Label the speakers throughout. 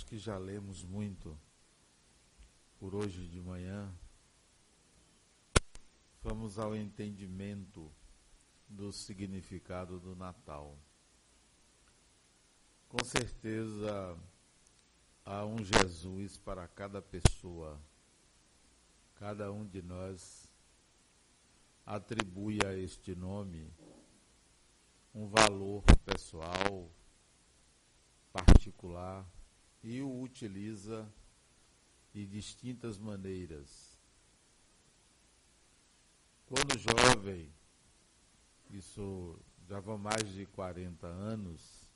Speaker 1: acho que já lemos muito por hoje de manhã. Vamos ao entendimento do significado do Natal. Com certeza há um Jesus para cada pessoa. Cada um de nós atribui a este nome um valor pessoal, particular e o utiliza de distintas maneiras. Quando jovem, isso já vão mais de 40 anos,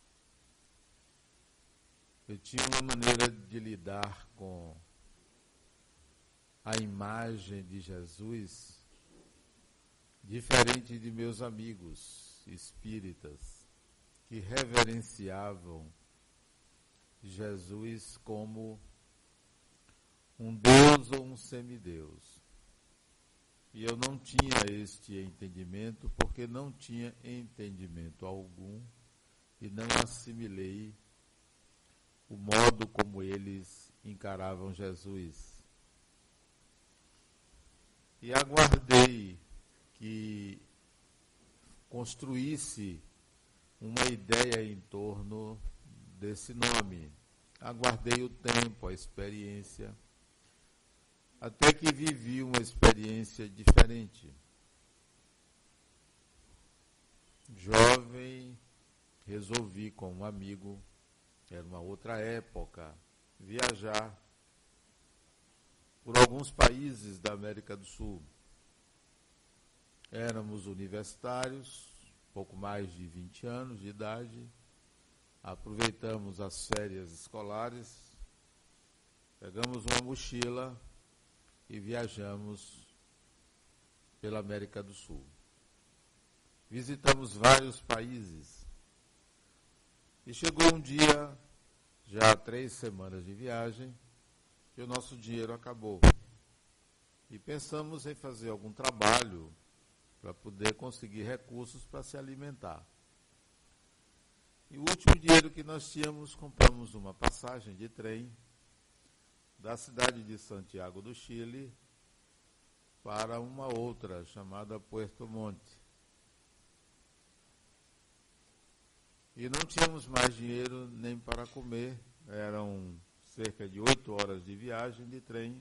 Speaker 1: eu tinha uma maneira de lidar com a imagem de Jesus diferente de meus amigos espíritas que reverenciavam Jesus como um Deus ou um semideus. E eu não tinha este entendimento porque não tinha entendimento algum e não assimilei o modo como eles encaravam Jesus. E aguardei que construísse uma ideia em torno desse nome. Aguardei o tempo, a experiência, até que vivi uma experiência diferente. Jovem, resolvi com um amigo, era uma outra época, viajar por alguns países da América do Sul. Éramos universitários, pouco mais de 20 anos de idade, aproveitamos as férias escolares, pegamos uma mochila e viajamos pela América do Sul. Visitamos vários países. E chegou um dia, já há três semanas de viagem, que o nosso dinheiro acabou. E pensamos em fazer algum trabalho para poder conseguir recursos para se alimentar. E o último dinheiro que nós tínhamos, compramos uma passagem de trem da cidade de Santiago do Chile para uma outra chamada Puerto Monte. E não tínhamos mais dinheiro nem para comer, eram cerca de oito horas de viagem de trem.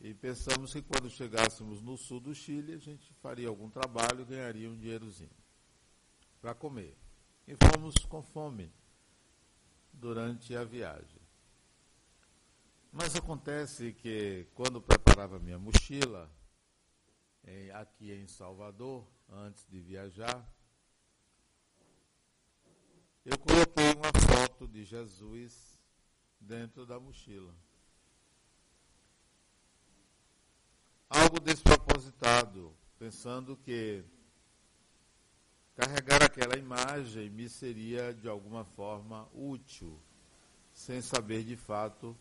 Speaker 1: E pensamos que quando chegássemos no sul do Chile, a gente faria algum trabalho e ganharia um dinheirozinho para comer. E fomos com fome durante a viagem. Mas acontece que quando preparava minha mochila, em, aqui em Salvador, antes de viajar, eu coloquei uma foto de Jesus dentro da mochila. Algo despropositado, pensando que carregar aquela imagem me seria de alguma forma útil, sem saber de fato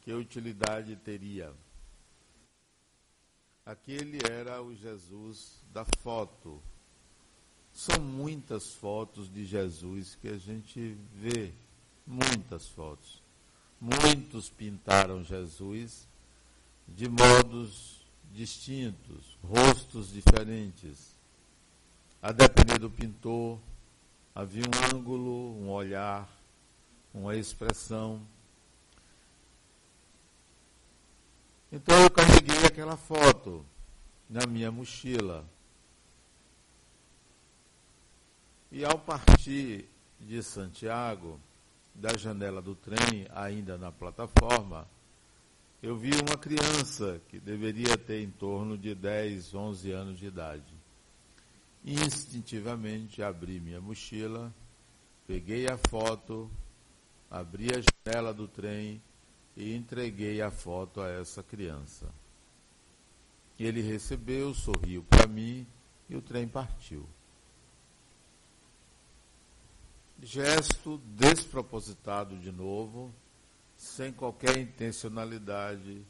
Speaker 1: que utilidade teria. Aquele era o Jesus da foto. São muitas fotos de Jesus que a gente vê, muitas fotos. Muitos pintaram Jesus de modos distintos, rostos diferentes a depender do pintor, havia um ângulo, um olhar, uma expressão. Então eu carreguei aquela foto na minha mochila. E ao partir de Santiago, da janela do trem, ainda na plataforma, eu vi uma criança que deveria ter em torno de 10, 11 anos de idade. Instintivamente abri minha mochila, peguei a foto, abri a janela do trem e entreguei a foto a essa criança. Ele recebeu, sorriu para mim e o trem partiu. Gesto despropositado de novo, sem qualquer intencionalidade,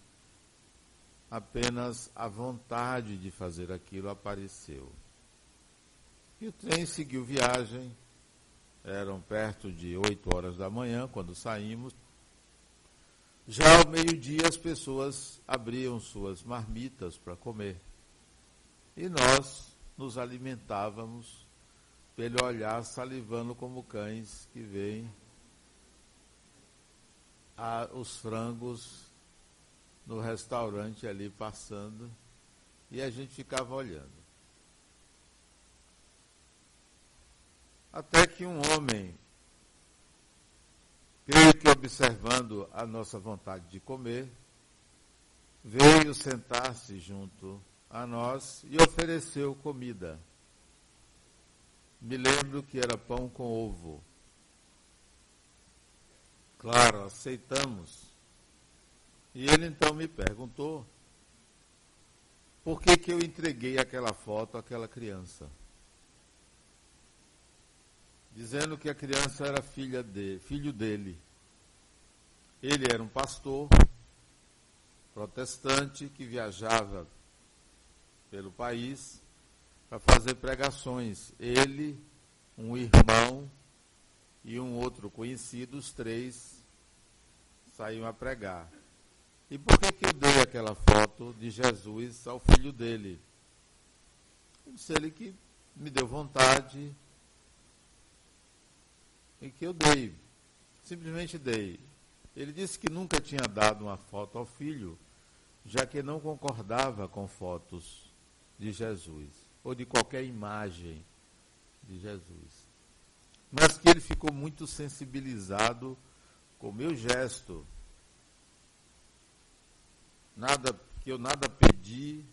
Speaker 1: apenas a vontade de fazer aquilo apareceu. E o trem seguiu viagem. eram perto de 8 horas da manhã quando saímos. Já ao meio-dia as pessoas abriam suas marmitas para comer. E nós nos alimentávamos pelo olhar salivando como cães que veem a, os frangos no restaurante ali passando e a gente ficava olhando. Até que um homem, creio que observando a nossa vontade de comer, veio sentar-se junto a nós e ofereceu comida. Me lembro que era pão com ovo. Claro, aceitamos. E ele então me perguntou por que, que eu entreguei aquela foto àquela criança dizendo que a criança era filha de, filho dele. Ele era um pastor protestante que viajava pelo país para fazer pregações. Ele, um irmão e um outro conhecido, os três saíam a pregar. E por que, que eu dei aquela foto de Jesus ao filho dele? Eu disse ele que me deu vontade em que eu dei, simplesmente dei. Ele disse que nunca tinha dado uma foto ao filho, já que não concordava com fotos de Jesus, ou de qualquer imagem de Jesus. Mas que ele ficou muito sensibilizado com o meu gesto. Nada, que eu nada pedi,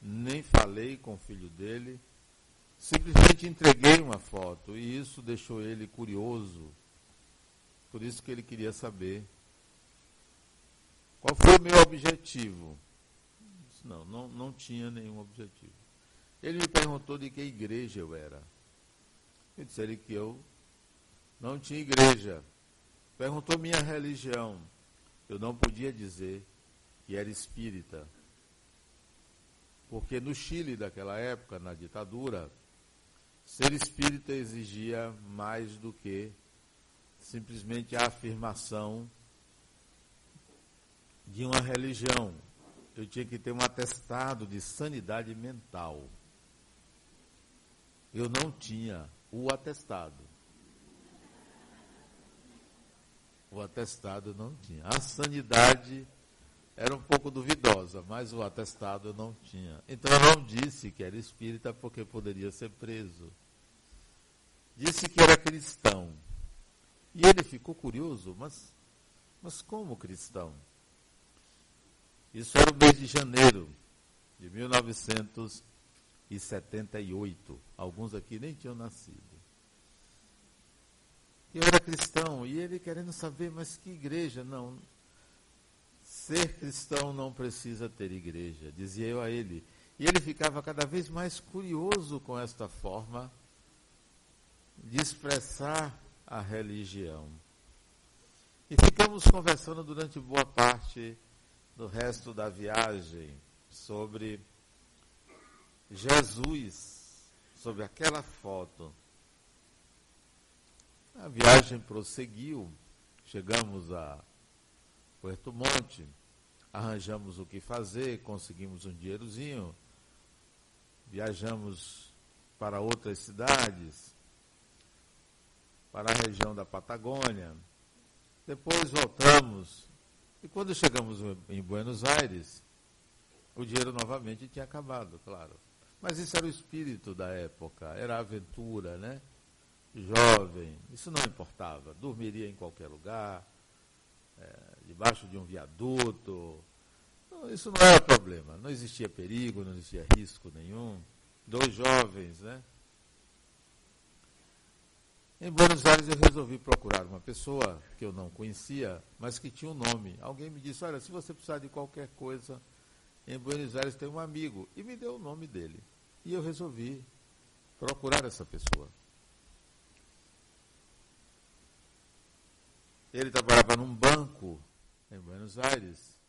Speaker 1: nem falei com o filho dele, Simplesmente entreguei uma foto e isso deixou ele curioso. Por isso que ele queria saber qual foi o meu objetivo. Não, não, não tinha nenhum objetivo. Ele me perguntou de que igreja eu era. Eu disse ele que eu não tinha igreja. Perguntou minha religião. Eu não podia dizer que era espírita. Porque no Chile daquela época, na ditadura, Ser espírita exigia mais do que simplesmente a afirmação de uma religião. Eu tinha que ter um atestado de sanidade mental. Eu não tinha o atestado. O atestado não tinha. A sanidade era um pouco duvidosa, mas o atestado eu não tinha. Então eu não disse que era espírita porque poderia ser preso disse que era cristão. E ele ficou curioso, mas, mas como cristão? Isso era o mês de janeiro de 1978. Alguns aqui nem tinham nascido. Eu era cristão e ele querendo saber, mas que igreja? Não. Ser cristão não precisa ter igreja, dizia eu a ele. E ele ficava cada vez mais curioso com esta forma de expressar a religião. E ficamos conversando durante boa parte do resto da viagem sobre Jesus, sobre aquela foto. A viagem prosseguiu, chegamos a Puerto Monte, arranjamos o que fazer, conseguimos um dinheirozinho, viajamos para outras cidades, para a região da Patagônia. Depois voltamos. E quando chegamos em Buenos Aires, o dinheiro novamente tinha acabado, claro. Mas isso era o espírito da época, era aventura, né? Jovem, isso não importava. Dormiria em qualquer lugar, é, debaixo de um viaduto. Isso não era problema. Não existia perigo, não existia risco nenhum. Dois jovens, né? Em Buenos Aires eu resolvi procurar uma pessoa que eu não conhecia, mas que tinha um nome. Alguém me disse, olha, se você precisar de qualquer coisa, em Buenos Aires tem um amigo. E me deu o nome dele. E eu resolvi procurar essa pessoa. Ele trabalhava num banco em Buenos Aires.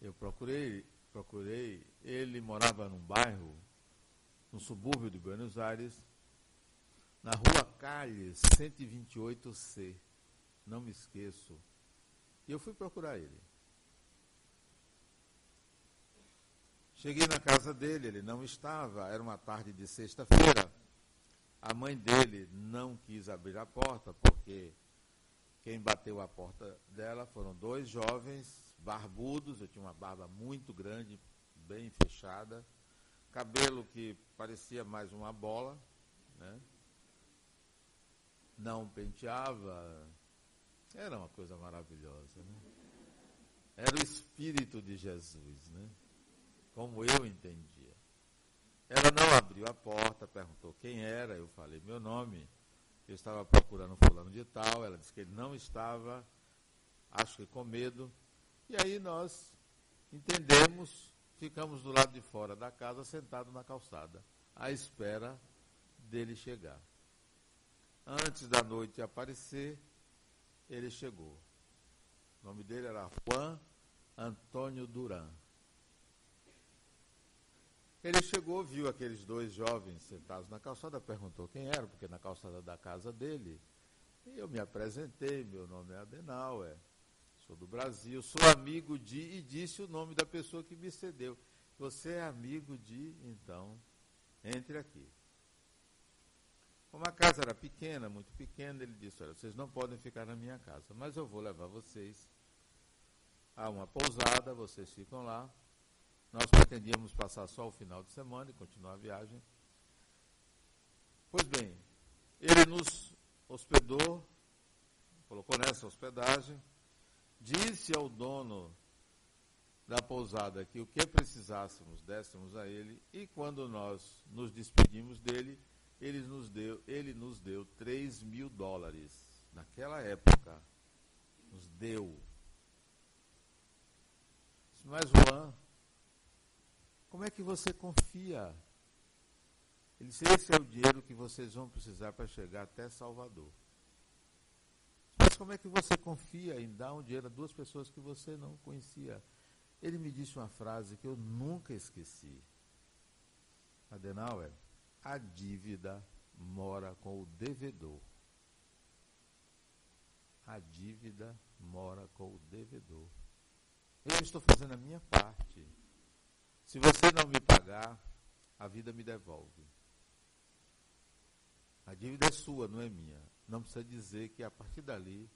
Speaker 1: Eu procurei, procurei. Ele morava num bairro, num subúrbio de Buenos Aires na rua Calles, 128C. Não me esqueço. E eu fui procurar ele. Cheguei na casa dele, ele não estava, era uma tarde de sexta-feira. A mãe dele não quis abrir a porta, porque quem bateu a porta dela foram dois jovens barbudos, eu tinha uma barba muito grande, bem fechada, cabelo que parecia mais uma bola, né? Não penteava, era uma coisa maravilhosa. Né? Era o Espírito de Jesus, né? como eu entendia. Ela não abriu a porta, perguntou quem era, eu falei meu nome, eu estava procurando fulano de tal, ela disse que ele não estava, acho que com medo, e aí nós entendemos, ficamos do lado de fora da casa, sentado na calçada, à espera dele chegar. Antes da noite aparecer, ele chegou. O nome dele era Juan Antônio Duran. Ele chegou, viu aqueles dois jovens sentados na calçada, perguntou quem era, porque na calçada da casa dele. E eu me apresentei, meu nome é Adenauer. É sou do Brasil, sou amigo de, e disse o nome da pessoa que me cedeu. Você é amigo de, então, entre aqui. Como a casa era pequena, muito pequena, ele disse: Olha, vocês não podem ficar na minha casa, mas eu vou levar vocês a uma pousada, vocês ficam lá. Nós pretendíamos passar só o final de semana e continuar a viagem. Pois bem, ele nos hospedou, colocou nessa hospedagem, disse ao dono da pousada que o que precisássemos dessemos a ele, e quando nós nos despedimos dele, ele nos deu, ele nos deu 3 mil dólares. Naquela época, nos deu. Mas, Juan, como é que você confia? Ele disse: Esse é o dinheiro que vocês vão precisar para chegar até Salvador. Mas como é que você confia em dar um dinheiro a duas pessoas que você não conhecia? Ele me disse uma frase que eu nunca esqueci. Adenauer, a dívida mora com o devedor. A dívida mora com o devedor. Eu estou fazendo a minha parte. Se você não me pagar, a vida me devolve. A dívida é sua, não é minha não precisa dizer que a partir dali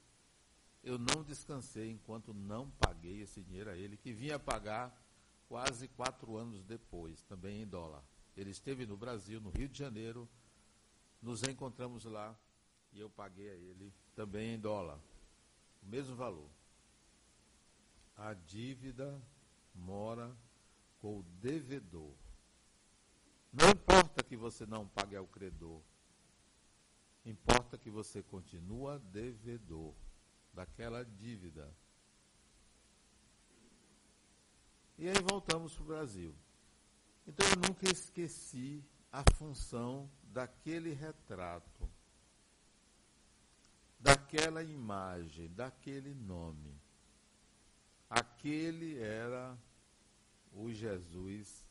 Speaker 1: eu não descansei enquanto não paguei esse dinheiro a ele, que vinha pagar quase quatro anos depois, também em dólar. Ele esteve no Brasil, no Rio de Janeiro, nos encontramos lá e eu paguei a ele também em dólar, o mesmo valor. A dívida mora com o devedor. Não importa que você não pague ao credor, Importa que você continua devedor daquela dívida. E aí voltamos para o Brasil. Então eu nunca esqueci a função daquele retrato, daquela imagem, daquele nome. Aquele era o Jesus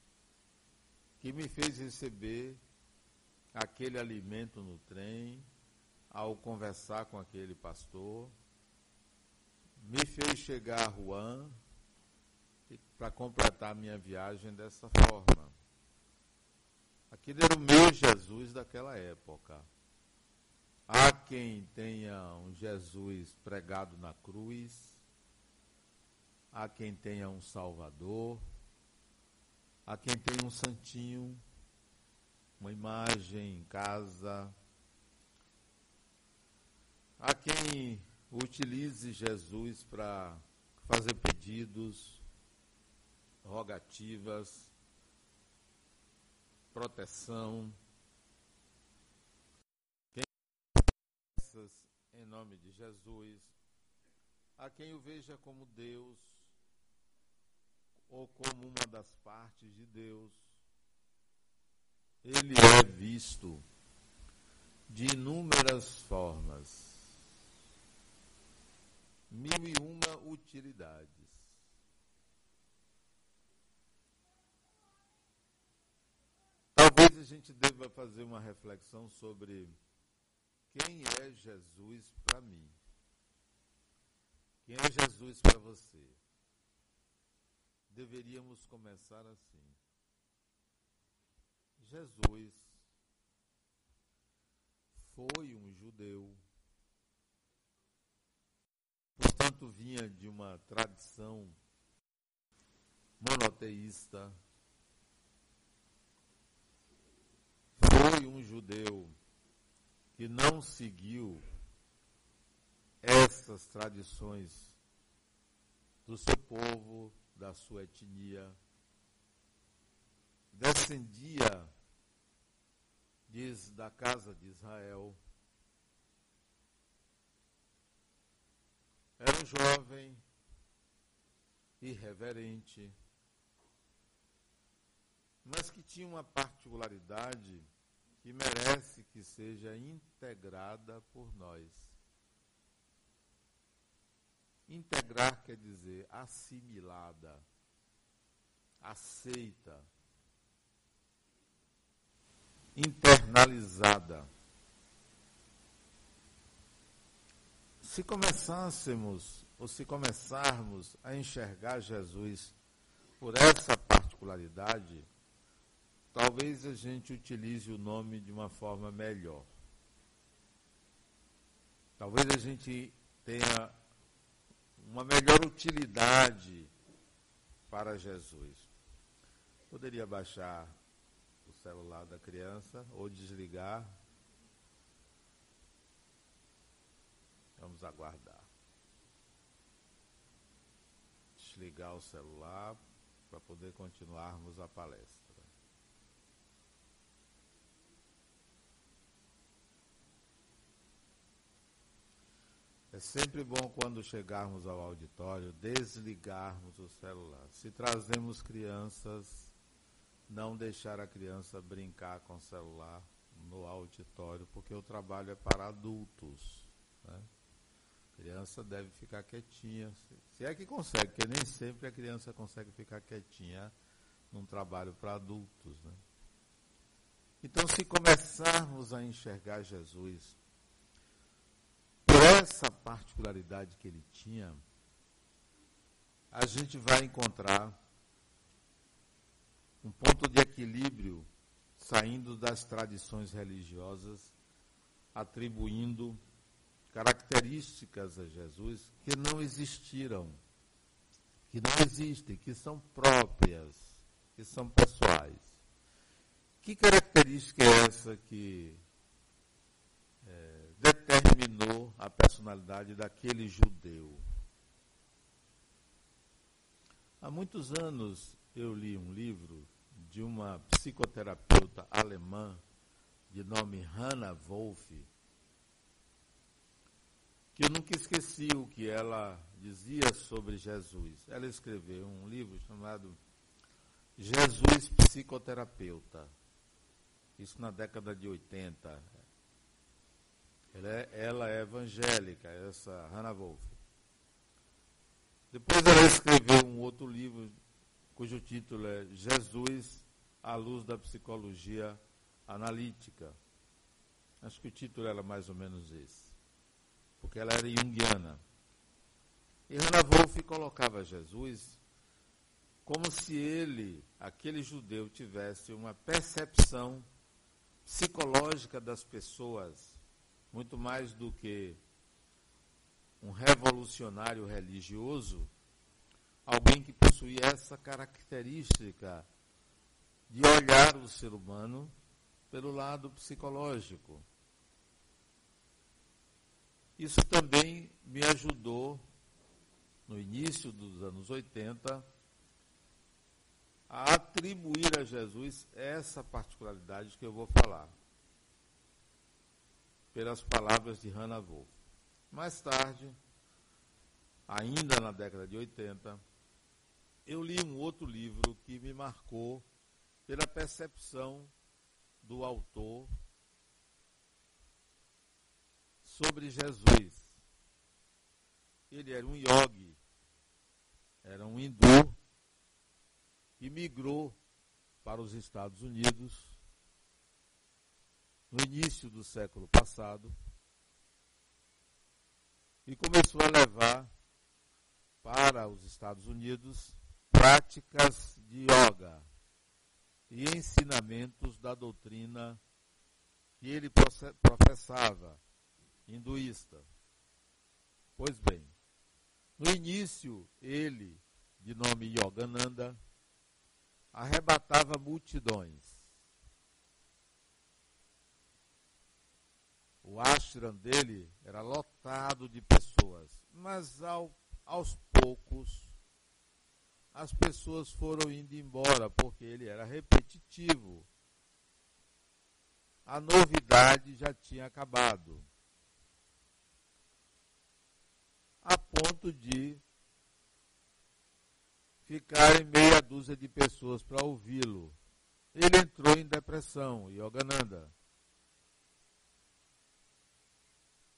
Speaker 1: que me fez receber aquele alimento no trem, ao conversar com aquele pastor, me fez chegar a Juan para completar minha viagem dessa forma. Aquele era o meu Jesus daquela época. Há quem tenha um Jesus pregado na cruz, há quem tenha um Salvador, há quem tenha um santinho uma imagem em casa. Há quem utilize Jesus para fazer pedidos, rogativas, proteção. Quem em nome de Jesus, a quem o veja como Deus ou como uma das partes de Deus ele é visto de inúmeras formas, mil e uma utilidades. Talvez a gente deva fazer uma reflexão sobre quem é Jesus para mim? Quem é Jesus para você? Deveríamos começar assim. Jesus foi um judeu, portanto, vinha de uma tradição monoteísta. Foi um judeu que não seguiu essas tradições do seu povo, da sua etnia, descendia, diz, da casa de Israel. Era um jovem irreverente, mas que tinha uma particularidade que merece que seja integrada por nós. Integrar quer dizer assimilada, aceita, internalizada. Se começássemos, ou se começarmos a enxergar Jesus por essa particularidade, talvez a gente utilize o nome de uma forma melhor. Talvez a gente tenha uma melhor utilidade para Jesus. Poderia baixar o celular da criança ou desligar. Vamos aguardar. Desligar o celular para poder continuarmos a palestra. É sempre bom quando chegarmos ao auditório desligarmos o celular. Se trazemos crianças, não deixar a criança brincar com o celular no auditório, porque o trabalho é para adultos. Né? A criança deve ficar quietinha, se é que consegue, porque nem sempre a criança consegue ficar quietinha num trabalho para adultos. Né? Então, se começarmos a enxergar Jesus essa particularidade que ele tinha, a gente vai encontrar um ponto de equilíbrio saindo das tradições religiosas, atribuindo características a Jesus que não existiram, que não existem, que são próprias, que são pessoais. Que característica é essa que determinou a personalidade daquele judeu. Há muitos anos eu li um livro de uma psicoterapeuta alemã de nome Hannah Wolff, que eu nunca esqueci o que ela dizia sobre Jesus. Ela escreveu um livro chamado Jesus Psicoterapeuta. Isso na década de 80. Ela é, ela é evangélica, essa Hannah Wolff. Depois ela escreveu um outro livro, cujo título é Jesus à luz da psicologia analítica. Acho que o título era mais ou menos esse. Porque ela era junguiana. E Hannah Wolff colocava Jesus como se ele, aquele judeu, tivesse uma percepção psicológica das pessoas muito mais do que um revolucionário religioso, alguém que possuía essa característica de olhar o ser humano pelo lado psicológico. Isso também me ajudou, no início dos anos 80, a atribuir a Jesus essa particularidade que eu vou falar pelas palavras de Hannah Wolff. Mais tarde, ainda na década de 80, eu li um outro livro que me marcou pela percepção do autor sobre Jesus. Ele era um yogi, era um hindu, e migrou para os Estados Unidos no início do século passado, e começou a levar para os Estados Unidos práticas de yoga e ensinamentos da doutrina que ele professava, hinduísta. Pois bem, no início, ele, de nome Yogananda, arrebatava multidões. O ashram dele era lotado de pessoas, mas ao, aos poucos as pessoas foram indo embora porque ele era repetitivo. A novidade já tinha acabado. A ponto de ficarem meia dúzia de pessoas para ouvi-lo. Ele entrou em depressão, Yogananda.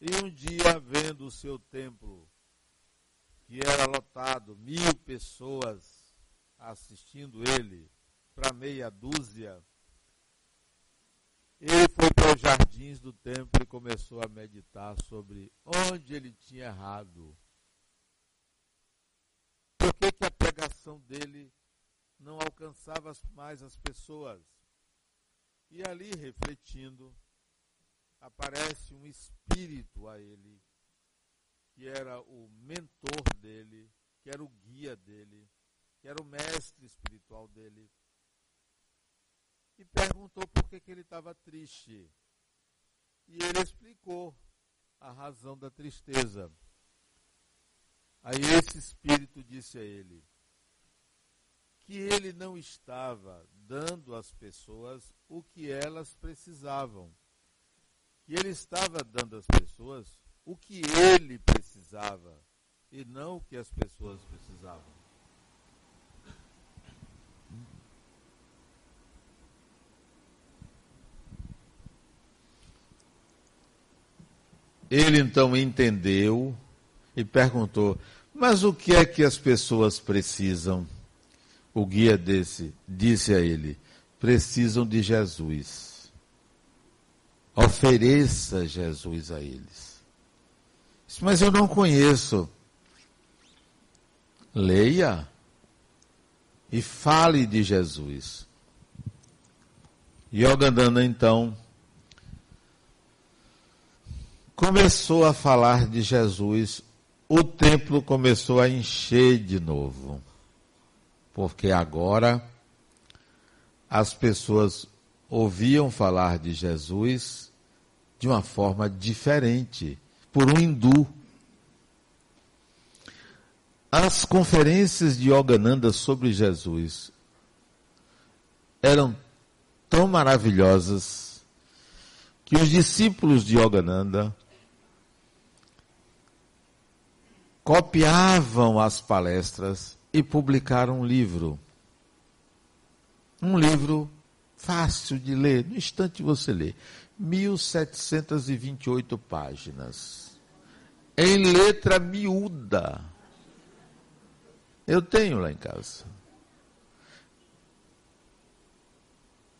Speaker 1: E um dia, vendo o seu templo, que era lotado, mil pessoas assistindo ele, para meia dúzia, ele foi para os jardins do templo e começou a meditar sobre onde ele tinha errado. Por que, que a pregação dele não alcançava mais as pessoas? E ali, refletindo, aparece um espírito a ele, que era o mentor dele, que era o guia dele, que era o mestre espiritual dele, e perguntou por que, que ele estava triste. E ele explicou a razão da tristeza. Aí esse espírito disse a ele que ele não estava dando às pessoas o que elas precisavam que ele estava dando às pessoas o que ele precisava e não o que as pessoas precisavam. Ele então entendeu e perguntou: Mas o que é que as pessoas precisam? O guia desse disse a ele: Precisam de Jesus. Ofereça Jesus a eles. Mas eu não conheço. Leia e fale de Jesus. Yogananda então começou a falar de Jesus, o templo começou a encher de novo. Porque agora as pessoas ouviam falar de Jesus de uma forma diferente, por um hindu. As conferências de Yogananda sobre Jesus eram tão maravilhosas que os discípulos de Yogananda copiavam as palestras e publicaram um livro. Um livro fácil de ler, no instante você lê. 1728 páginas. Em letra miúda. Eu tenho lá em casa.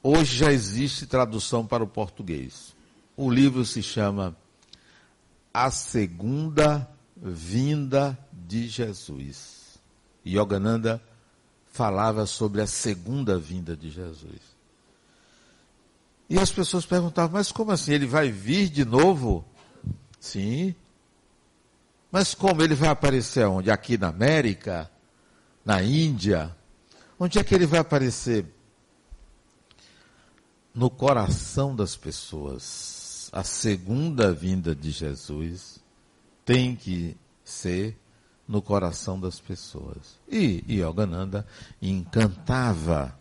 Speaker 1: Hoje já existe tradução para o português. O livro se chama A Segunda Vinda de Jesus. Yogananda falava sobre a segunda vinda de Jesus. E as pessoas perguntavam, mas como assim? Ele vai vir de novo? Sim. Mas como ele vai aparecer onde? Aqui na América? Na Índia? Onde é que ele vai aparecer? No coração das pessoas. A segunda vinda de Jesus tem que ser no coração das pessoas. E Yogananda encantava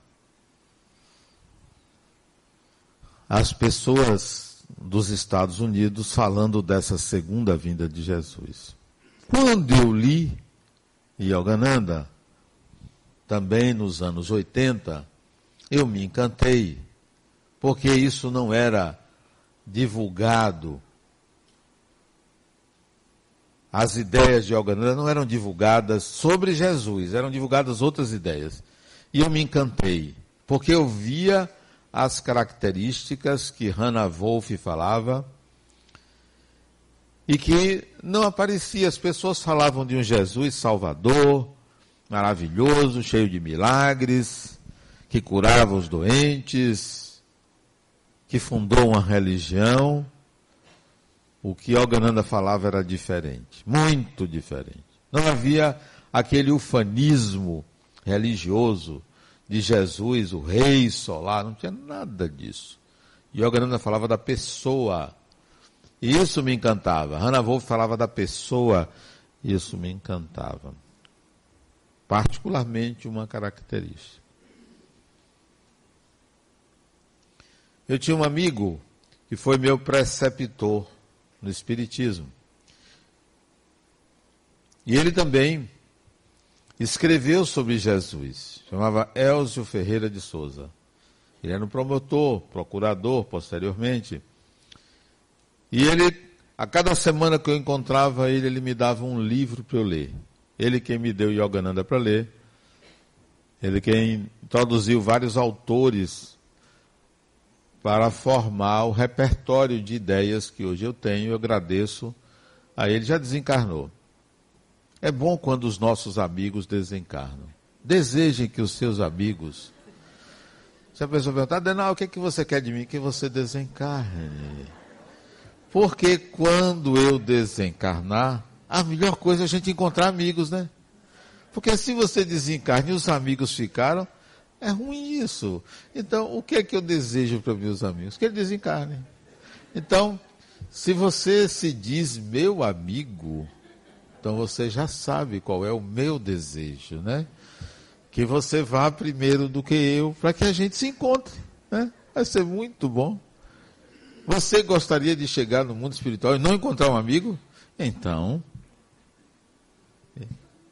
Speaker 1: as pessoas dos Estados Unidos falando dessa segunda vinda de Jesus. Quando eu li Yogananda, também nos anos 80, eu me encantei, porque isso não era divulgado. As ideias de Yogananda não eram divulgadas sobre Jesus, eram divulgadas outras ideias. E eu me encantei, porque eu via as características que Hannah Wolff falava e que não aparecia. As pessoas falavam de um Jesus salvador, maravilhoso, cheio de milagres, que curava os doentes, que fundou uma religião. O que Yogananda falava era diferente, muito diferente. Não havia aquele ufanismo religioso de Jesus, o rei solar, não tinha nada disso. Yogananda falava da pessoa. Isso me encantava. Hannah Wolff falava da pessoa. Isso me encantava. Particularmente uma característica. Eu tinha um amigo que foi meu preceptor no Espiritismo. E ele também escreveu sobre Jesus. Chamava Elzio Ferreira de Souza. Ele era um promotor, procurador posteriormente. E ele, a cada semana que eu encontrava ele, ele me dava um livro para eu ler. Ele quem me deu Yogananda para ler. Ele quem introduziu vários autores para formar o repertório de ideias que hoje eu tenho. Eu agradeço a ele. Já desencarnou. É bom quando os nossos amigos desencarnam. Desejem que os seus amigos. Se a pessoa perguntar, Denal, o que, é que você quer de mim? Que você desencarne. Porque quando eu desencarnar, a melhor coisa é a gente encontrar amigos, né? Porque se você desencarna e os amigos ficaram, é ruim isso. Então, o que é que eu desejo para meus amigos? Que eles desencarnem. Então, se você se diz meu amigo, então você já sabe qual é o meu desejo, né? Que você vá primeiro do que eu, para que a gente se encontre, né? Vai ser muito bom. Você gostaria de chegar no mundo espiritual e não encontrar um amigo? Então,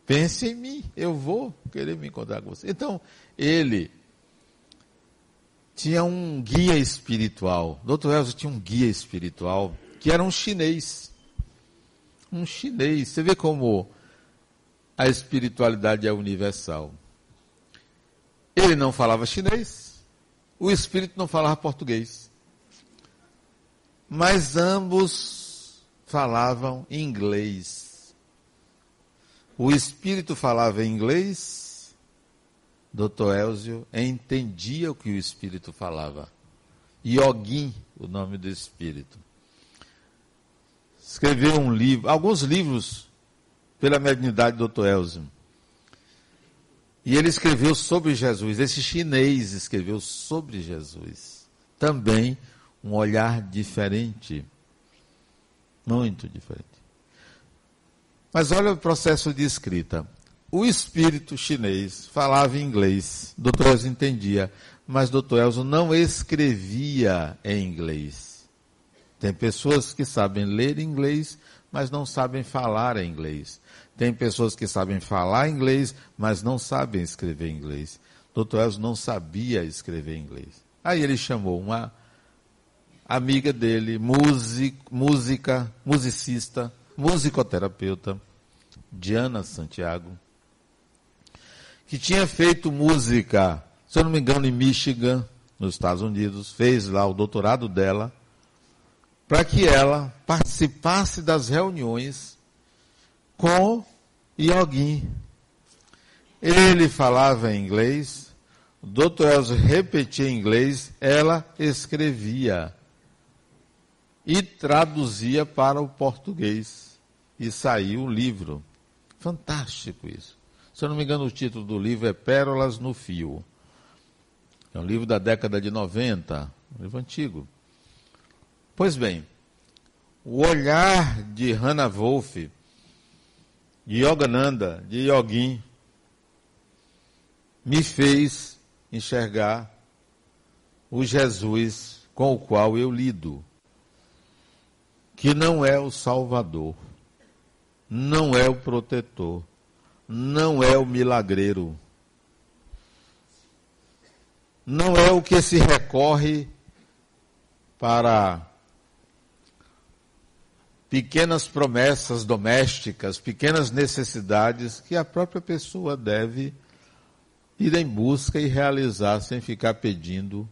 Speaker 1: pense em mim, eu vou querer me encontrar com você. Então, ele tinha um guia espiritual. Dr. Elzo tinha um guia espiritual que era um chinês um chinês. Você vê como a espiritualidade é universal. Ele não falava chinês, o espírito não falava português. Mas ambos falavam inglês. O espírito falava inglês, Dr. Elzio entendia o que o espírito falava. Yogin, o nome do espírito escreveu um livro, alguns livros pela mediunidade do Dr. Elzio. E ele escreveu sobre Jesus. Esse chinês escreveu sobre Jesus. Também um olhar diferente. Muito diferente. Mas olha o processo de escrita. O espírito chinês falava inglês. Dr. Elzo entendia. Mas Dr. Elzo não escrevia em inglês. Tem pessoas que sabem ler inglês, mas não sabem falar inglês. Tem pessoas que sabem falar inglês, mas não sabem escrever inglês. Dr. Elzo não sabia escrever inglês. Aí ele chamou uma amiga dele, música, musicista, musicoterapeuta, Diana Santiago, que tinha feito música, se eu não me engano, em Michigan, nos Estados Unidos, fez lá o doutorado dela para que ela participasse das reuniões com Yogin. Ele falava em inglês, o Dr. Elzo repetia em inglês, ela escrevia e traduzia para o português. E saiu o livro. Fantástico isso. Se eu não me engano, o título do livro é Pérolas no Fio. É um livro da década de 90, um livro antigo. Pois bem, o olhar de Hannah Wolff, de Yogananda, de Yogin, me fez enxergar o Jesus com o qual eu lido, que não é o Salvador, não é o protetor, não é o milagreiro, não é o que se recorre para pequenas promessas domésticas, pequenas necessidades que a própria pessoa deve ir em busca e realizar sem ficar pedindo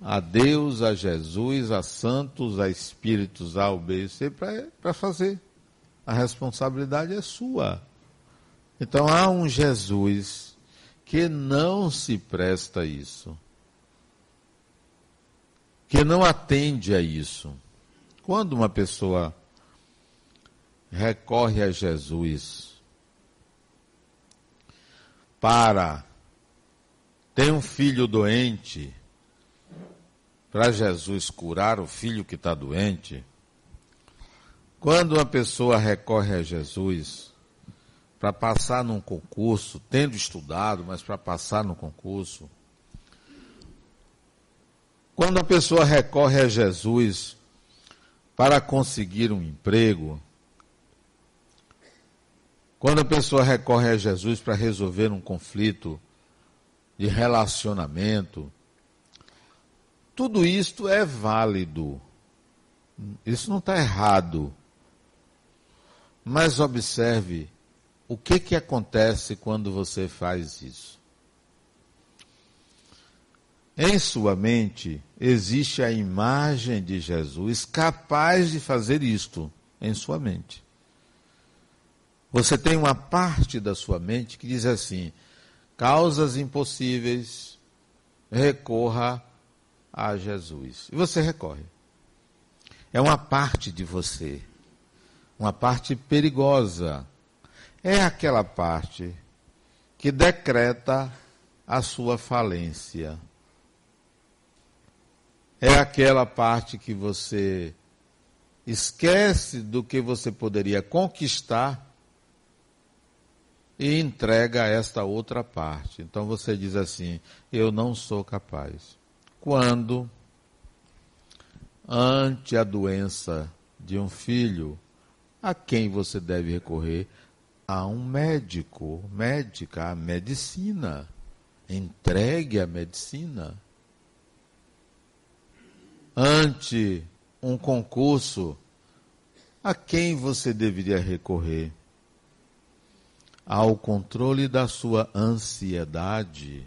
Speaker 1: a Deus, a Jesus, a santos, a espíritos A, C para fazer. A responsabilidade é sua. Então há um Jesus que não se presta a isso, que não atende a isso. Quando uma pessoa recorre a Jesus para ter um filho doente, para Jesus curar o filho que está doente, quando uma pessoa recorre a Jesus para passar num concurso, tendo estudado, mas para passar no concurso, quando a pessoa recorre a Jesus para conseguir um emprego, quando a pessoa recorre a Jesus para resolver um conflito de relacionamento, tudo isto é válido. Isso não está errado. Mas observe o que, que acontece quando você faz isso. Em sua mente existe a imagem de Jesus capaz de fazer isto em sua mente. Você tem uma parte da sua mente que diz assim: causas impossíveis, recorra a Jesus. E você recorre. É uma parte de você, uma parte perigosa. É aquela parte que decreta a sua falência. É aquela parte que você esquece do que você poderia conquistar e entrega esta outra parte. Então você diz assim: Eu não sou capaz quando, ante a doença de um filho, a quem você deve recorrer? A um médico, médica, a medicina. Entregue a medicina. Ante um concurso, a quem você deveria recorrer? Ao controle da sua ansiedade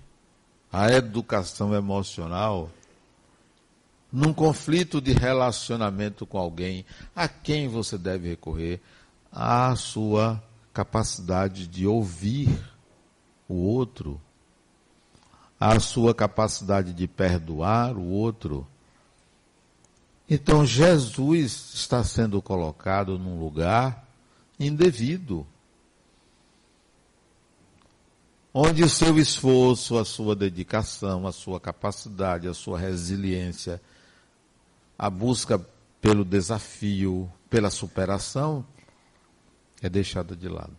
Speaker 1: a educação emocional, num conflito de relacionamento com alguém, a quem você deve recorrer? À sua capacidade de ouvir o outro, à sua capacidade de perdoar o outro. Então Jesus está sendo colocado num lugar indevido onde o seu esforço, a sua dedicação, a sua capacidade, a sua resiliência, a busca pelo desafio, pela superação, é deixada de lado.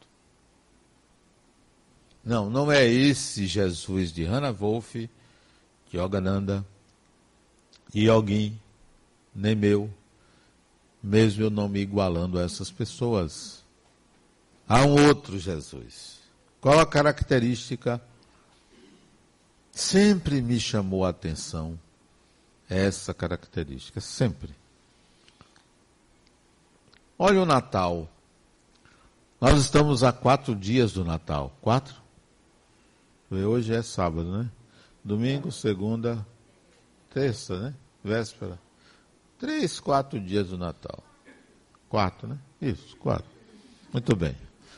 Speaker 1: Não, não é esse Jesus de Hannah Wolff, de Yogananda, e alguém, nem meu, mesmo eu não me igualando a essas pessoas. Há um outro Jesus qual a característica? Sempre me chamou a atenção essa característica, sempre. Olha o Natal. Nós estamos a quatro dias do Natal. Quatro? Hoje é sábado, né? Domingo, segunda, terça, né? Véspera. Três, quatro dias do Natal. Quatro, né? Isso, quatro. Muito bem.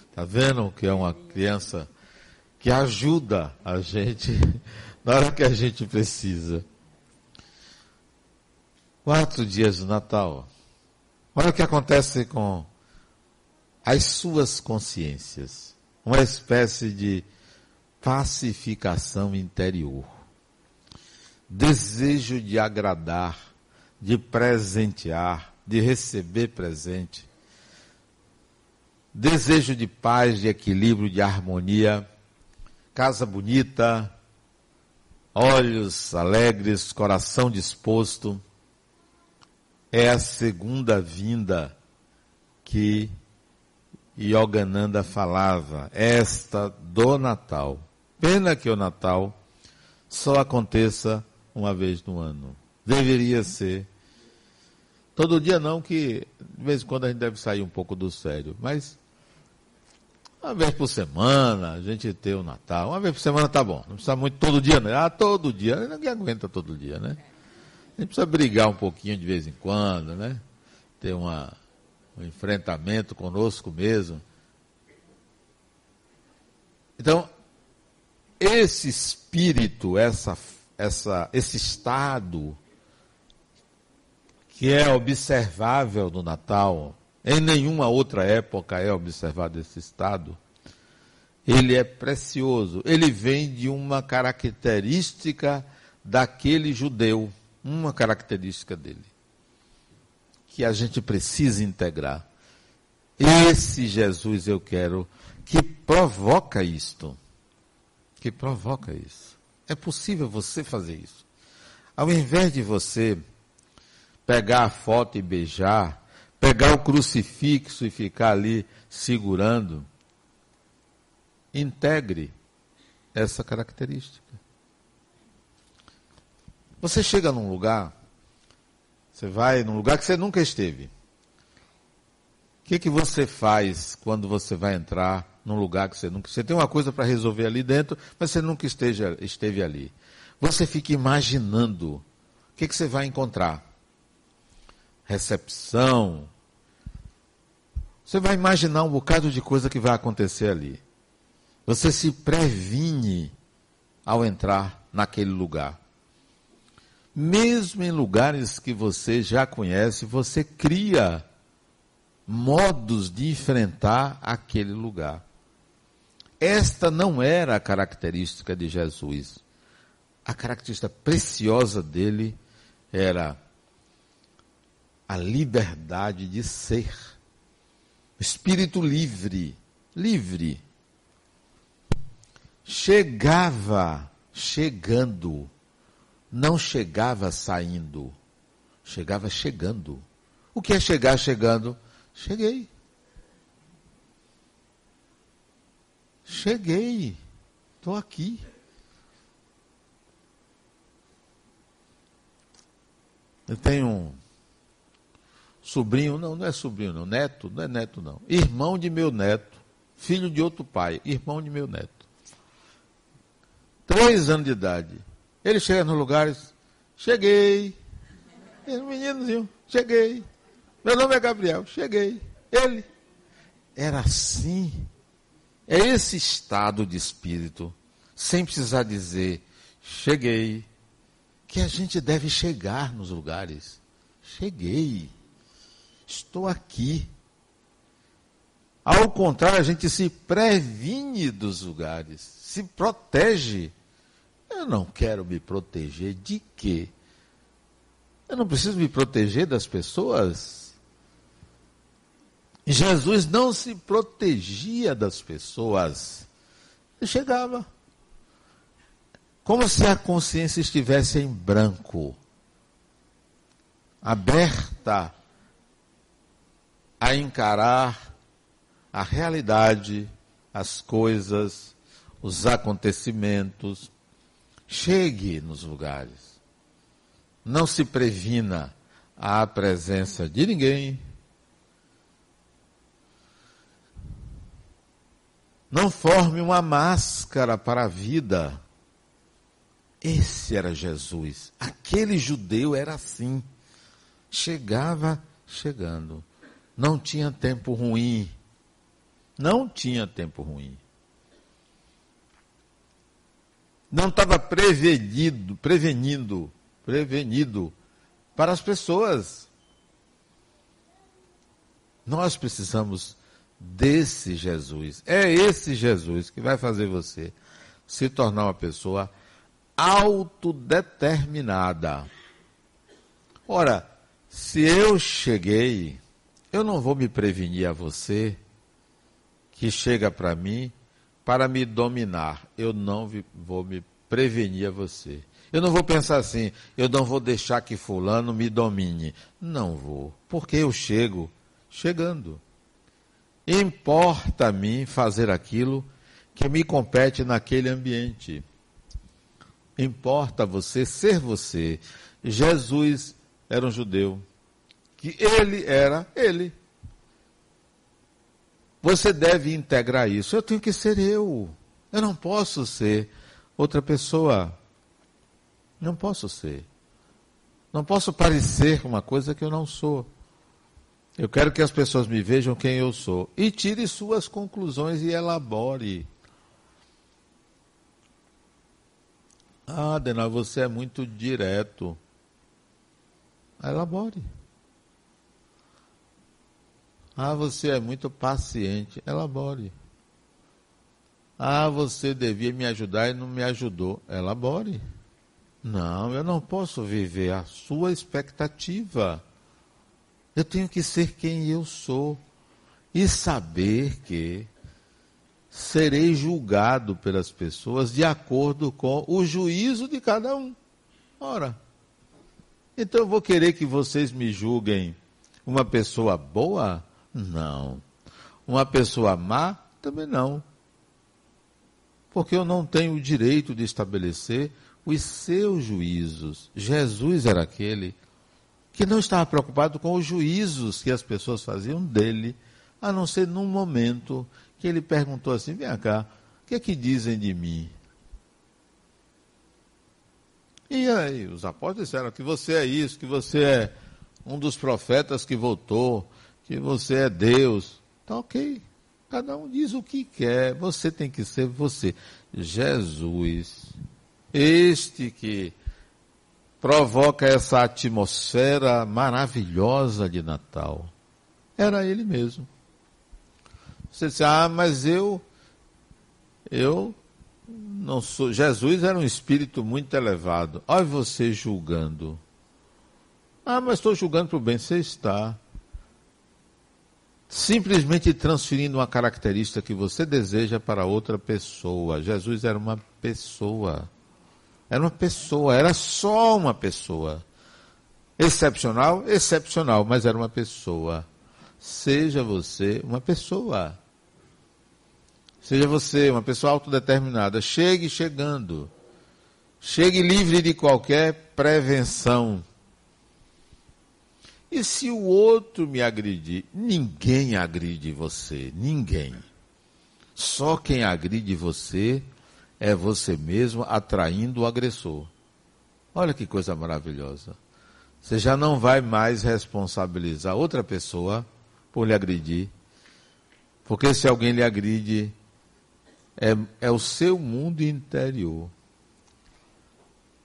Speaker 1: Está vendo que é uma criança que ajuda a gente na hora que a gente precisa. Quatro dias do Natal. Olha o que acontece com as suas consciências. Uma espécie de pacificação interior. Desejo de agradar, de presentear, de receber presente desejo de paz, de equilíbrio, de harmonia, casa bonita, olhos alegres, coração disposto. É a segunda vinda que Yogananda falava, esta do Natal. Pena que o Natal só aconteça uma vez no ano. Deveria ser. Todo dia não, que de vez em quando a gente deve sair um pouco do sério, mas uma vez por semana, a gente ter o Natal. Uma vez por semana tá bom. Não precisa muito todo dia, né? Ah, todo dia. Ninguém aguenta todo dia, né? A gente precisa brigar um pouquinho de vez em quando, né? Ter uma, um enfrentamento conosco mesmo. Então, esse espírito, essa, essa, esse estado que é observável no Natal, em nenhuma outra época é observado esse estado, ele é precioso. Ele vem de uma característica daquele judeu, uma característica dele, que a gente precisa integrar. Esse Jesus eu quero que provoca isto. Que provoca isso. É possível você fazer isso. Ao invés de você pegar a foto e beijar, pegar o crucifixo e ficar ali segurando, integre essa característica. Você chega num lugar, você vai num lugar que você nunca esteve. O que, que você faz quando você vai entrar num lugar que você nunca. Você tem uma coisa para resolver ali dentro, mas você nunca esteja, esteve ali. Você fica imaginando o que, que você vai encontrar. Recepção. Você vai imaginar um bocado de coisa que vai acontecer ali. Você se previne ao entrar naquele lugar. Mesmo em lugares que você já conhece, você cria modos de enfrentar aquele lugar. Esta não era a característica de Jesus. A característica preciosa dele era a liberdade de ser. Espírito livre, livre. Chegava chegando, não chegava saindo, chegava chegando. O que é chegar chegando? Cheguei. Cheguei. Estou aqui. Eu tenho sobrinho, não, não é sobrinho, não, neto, não é neto, não. Irmão de meu neto, filho de outro pai, irmão de meu neto. Três anos de idade. Ele chega nos lugares, cheguei. Meninozinho, cheguei. Meu nome é Gabriel, cheguei. Ele era assim. É esse estado de espírito, sem precisar dizer, cheguei, que a gente deve chegar nos lugares. Cheguei. Estou aqui. Ao contrário, a gente se previne dos lugares, se protege. Eu não quero me proteger de quê? Eu não preciso me proteger das pessoas. Jesus não se protegia das pessoas. Ele chegava. Como se a consciência estivesse em branco, aberta a encarar a realidade, as coisas, os acontecimentos. Chegue nos lugares. Não se previna à presença de ninguém Não forme uma máscara para a vida. Esse era Jesus. Aquele judeu era assim. Chegava chegando. Não tinha tempo ruim. Não tinha tempo ruim. Não estava prevenido, prevenindo, prevenido para as pessoas. Nós precisamos desse Jesus. É esse Jesus que vai fazer você se tornar uma pessoa autodeterminada. Ora, se eu cheguei, eu não vou me prevenir a você que chega para mim para me dominar. Eu não vou me prevenir a você. Eu não vou pensar assim, eu não vou deixar que fulano me domine. Não vou, porque eu chego chegando. Importa a mim fazer aquilo que me compete naquele ambiente. Importa você ser você. Jesus era um judeu. Que ele era ele. Você deve integrar isso. Eu tenho que ser eu. Eu não posso ser outra pessoa. Não posso ser. Não posso parecer uma coisa que eu não sou. Eu quero que as pessoas me vejam quem eu sou. E tire suas conclusões e elabore. Ah, Denal, você é muito direto. Elabore. Ah, você é muito paciente. Elabore. Ah, você devia me ajudar e não me ajudou. Elabore. Não, eu não posso viver a sua expectativa. Eu tenho que ser quem eu sou e saber que serei julgado pelas pessoas de acordo com o juízo de cada um. Ora, então eu vou querer que vocês me julguem uma pessoa boa? Não. Uma pessoa má? Também não. Porque eu não tenho o direito de estabelecer os seus juízos. Jesus era aquele que não estava preocupado com os juízos que as pessoas faziam dele, a não ser num momento que ele perguntou assim: vem cá, o que é que dizem de mim? E aí, os apóstolos disseram que você é isso, que você é um dos profetas que voltou, que você é Deus. Tá ok. Cada um diz o que quer. Você tem que ser você. Jesus, este que provoca essa atmosfera maravilhosa de Natal. Era ele mesmo. Você disse, ah, mas eu, eu não sou. Jesus era um espírito muito elevado. Olha você julgando. Ah, mas estou julgando para o bem. Você está simplesmente transferindo uma característica que você deseja para outra pessoa. Jesus era uma pessoa. Era uma pessoa, era só uma pessoa. Excepcional, excepcional, mas era uma pessoa. Seja você uma pessoa. Seja você uma pessoa autodeterminada. Chegue chegando. Chegue livre de qualquer prevenção. E se o outro me agredir? Ninguém agride você. Ninguém. Só quem agride você é você mesmo atraindo o agressor. Olha que coisa maravilhosa. Você já não vai mais responsabilizar outra pessoa por lhe agredir. Porque se alguém lhe agride, é, é o seu mundo interior.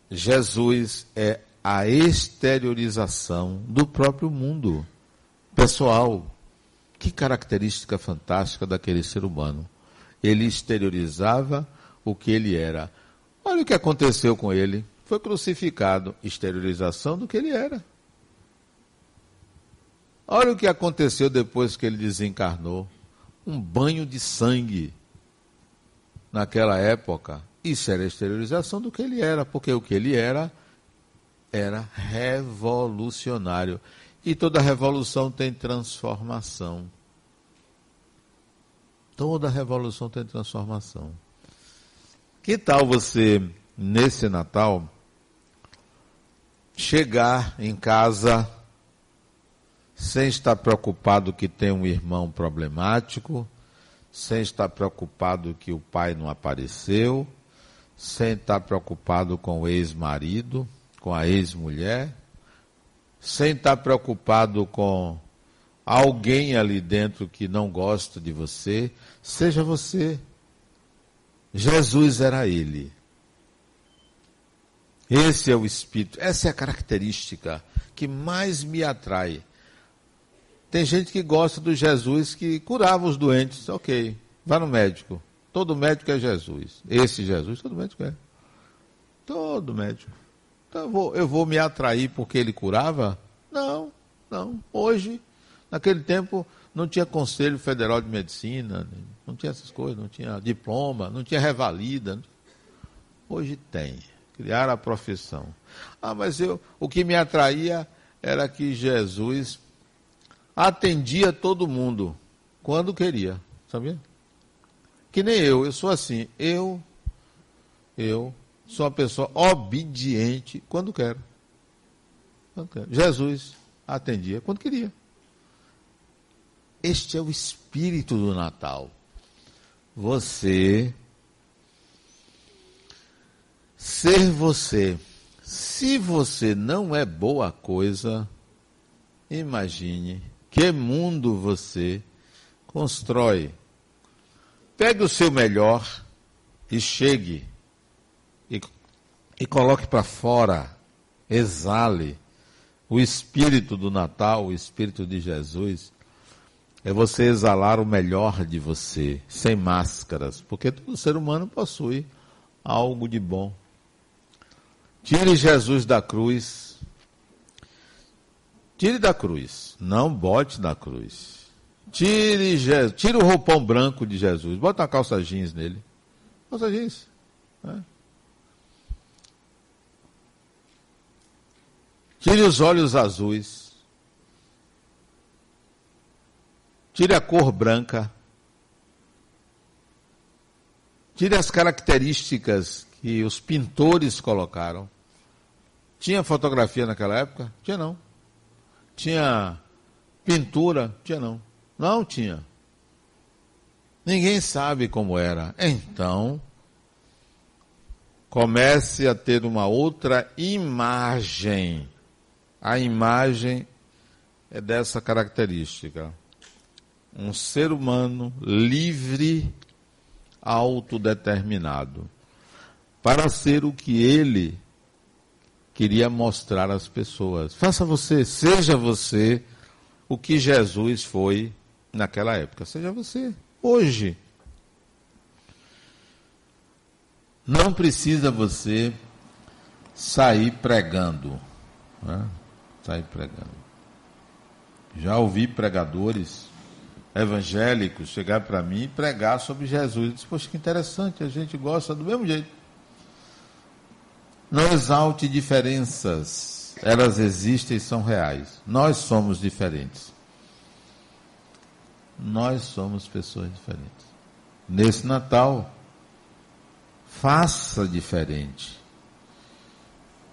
Speaker 1: Jesus é a exteriorização do próprio mundo pessoal. Que característica fantástica daquele ser humano. Ele exteriorizava o que ele era. Olha o que aconteceu com ele. Foi crucificado, exteriorização do que ele era. Olha o que aconteceu depois que ele desencarnou. Um banho de sangue. Naquela época, isso era exteriorização do que ele era, porque o que ele era era revolucionário. E toda revolução tem transformação. Toda revolução tem transformação. Que tal você, nesse Natal, chegar em casa sem estar preocupado que tem um irmão problemático, sem estar preocupado que o pai não apareceu, sem estar preocupado com o ex-marido, com a ex-mulher, sem estar preocupado com alguém ali dentro que não gosta de você, seja você. Jesus era ele. Esse é o espírito, essa é a característica que mais me atrai. Tem gente que gosta do Jesus que curava os doentes, ok, vá no médico. Todo médico é Jesus. Esse Jesus, todo médico é. Todo médico. Então eu vou, eu vou me atrair porque ele curava? Não, não. Hoje, naquele tempo, não tinha Conselho Federal de Medicina, não tinha essas coisas, não tinha diploma, não tinha revalida. Hoje tem. Criaram a profissão. Ah, mas eu, o que me atraía era que Jesus atendia todo mundo quando queria, sabia? Que nem eu, eu sou assim, eu eu sou uma pessoa obediente quando quero. Quando quero. Jesus atendia quando queria. Este é o espírito do Natal. Você ser você Se você não é boa coisa, imagine que mundo você constrói. Pegue o seu melhor e chegue e coloque para fora, exale o espírito do Natal, o espírito de Jesus. É você exalar o melhor de você, sem máscaras, porque todo ser humano possui algo de bom. Tire Jesus da cruz. Tire da cruz. Não bote na cruz. Tire, Jesus, tire o roupão branco de Jesus. Bota uma calça jeans nele. Calça jeans. Né? Tire os olhos azuis. Tire a cor branca. Tire as características que os pintores colocaram. Tinha fotografia naquela época? Tinha não. Tinha pintura? Tinha não. Não tinha. Ninguém sabe como era. Então, comece a ter uma outra imagem. A imagem é dessa característica. Um ser humano livre, autodeterminado, para ser o que ele queria mostrar às pessoas. Faça você, seja você o que Jesus foi naquela época. Seja você hoje. Não precisa você sair pregando. Né? Sair pregando. Já ouvi pregadores evangélicos chegar para mim e pregar sobre Jesus. Eu disse, poxa, que interessante, a gente gosta do mesmo jeito. Não exalte diferenças. Elas existem e são reais. Nós somos diferentes. Nós somos pessoas diferentes. Nesse Natal, faça diferente.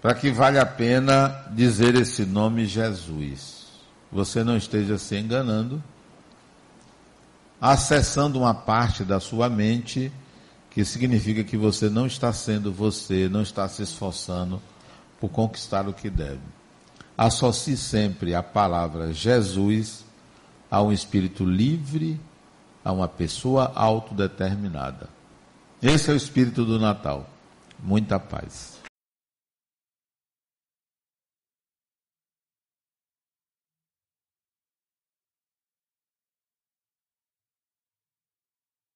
Speaker 1: Para que vale a pena dizer esse nome Jesus. Você não esteja se enganando, acessando uma parte da sua mente que significa que você não está sendo você, não está se esforçando por conquistar o que deve. Associe sempre a palavra Jesus a um espírito livre, a uma pessoa autodeterminada. Esse é o espírito do Natal. Muita paz.